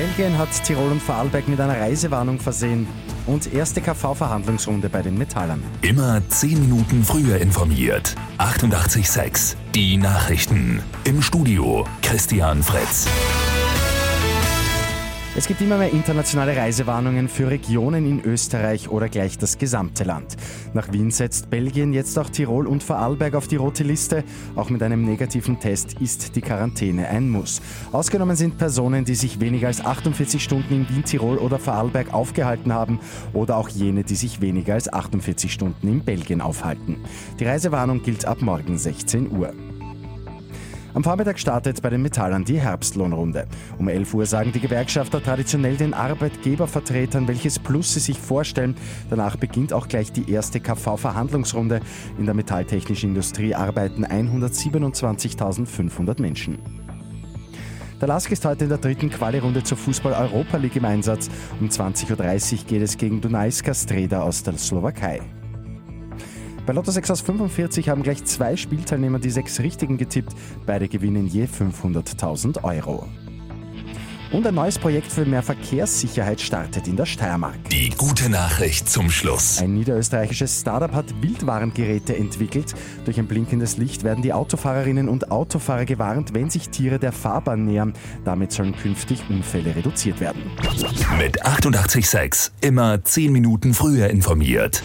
Belgien hat Tirol und Vorarlberg mit einer Reisewarnung versehen. Und erste KV-Verhandlungsrunde bei den Metallern. Immer 10 Minuten früher informiert. 88.6 Die Nachrichten. Im Studio Christian Fritz. Es gibt immer mehr internationale Reisewarnungen für Regionen in Österreich oder gleich das gesamte Land. Nach Wien setzt Belgien jetzt auch Tirol und Vorarlberg auf die rote Liste. Auch mit einem negativen Test ist die Quarantäne ein Muss. Ausgenommen sind Personen, die sich weniger als 48 Stunden in Wien, Tirol oder Vorarlberg aufgehalten haben oder auch jene, die sich weniger als 48 Stunden in Belgien aufhalten. Die Reisewarnung gilt ab morgen 16 Uhr. Am Vormittag startet bei den Metallern die Herbstlohnrunde. Um 11 Uhr sagen die Gewerkschafter traditionell den Arbeitgebervertretern, welches Plus sie sich vorstellen. Danach beginnt auch gleich die erste KV-Verhandlungsrunde. In der metalltechnischen Industrie arbeiten 127.500 Menschen. Der LASK ist heute in der dritten Quali-Runde zur Fußball-Europa League im Einsatz. Um 20.30 Uhr geht es gegen Dunajska Streda aus der Slowakei. Bei Lotto 6 aus 45 haben gleich zwei Spielteilnehmer die sechs Richtigen getippt. Beide gewinnen je 500.000 Euro. Und ein neues Projekt für mehr Verkehrssicherheit startet in der Steiermark. Die gute Nachricht zum Schluss. Ein niederösterreichisches Startup hat Wildwarengeräte entwickelt. Durch ein blinkendes Licht werden die Autofahrerinnen und Autofahrer gewarnt, wenn sich Tiere der Fahrbahn nähern. Damit sollen künftig Unfälle reduziert werden. Mit 886 immer 10 Minuten früher informiert.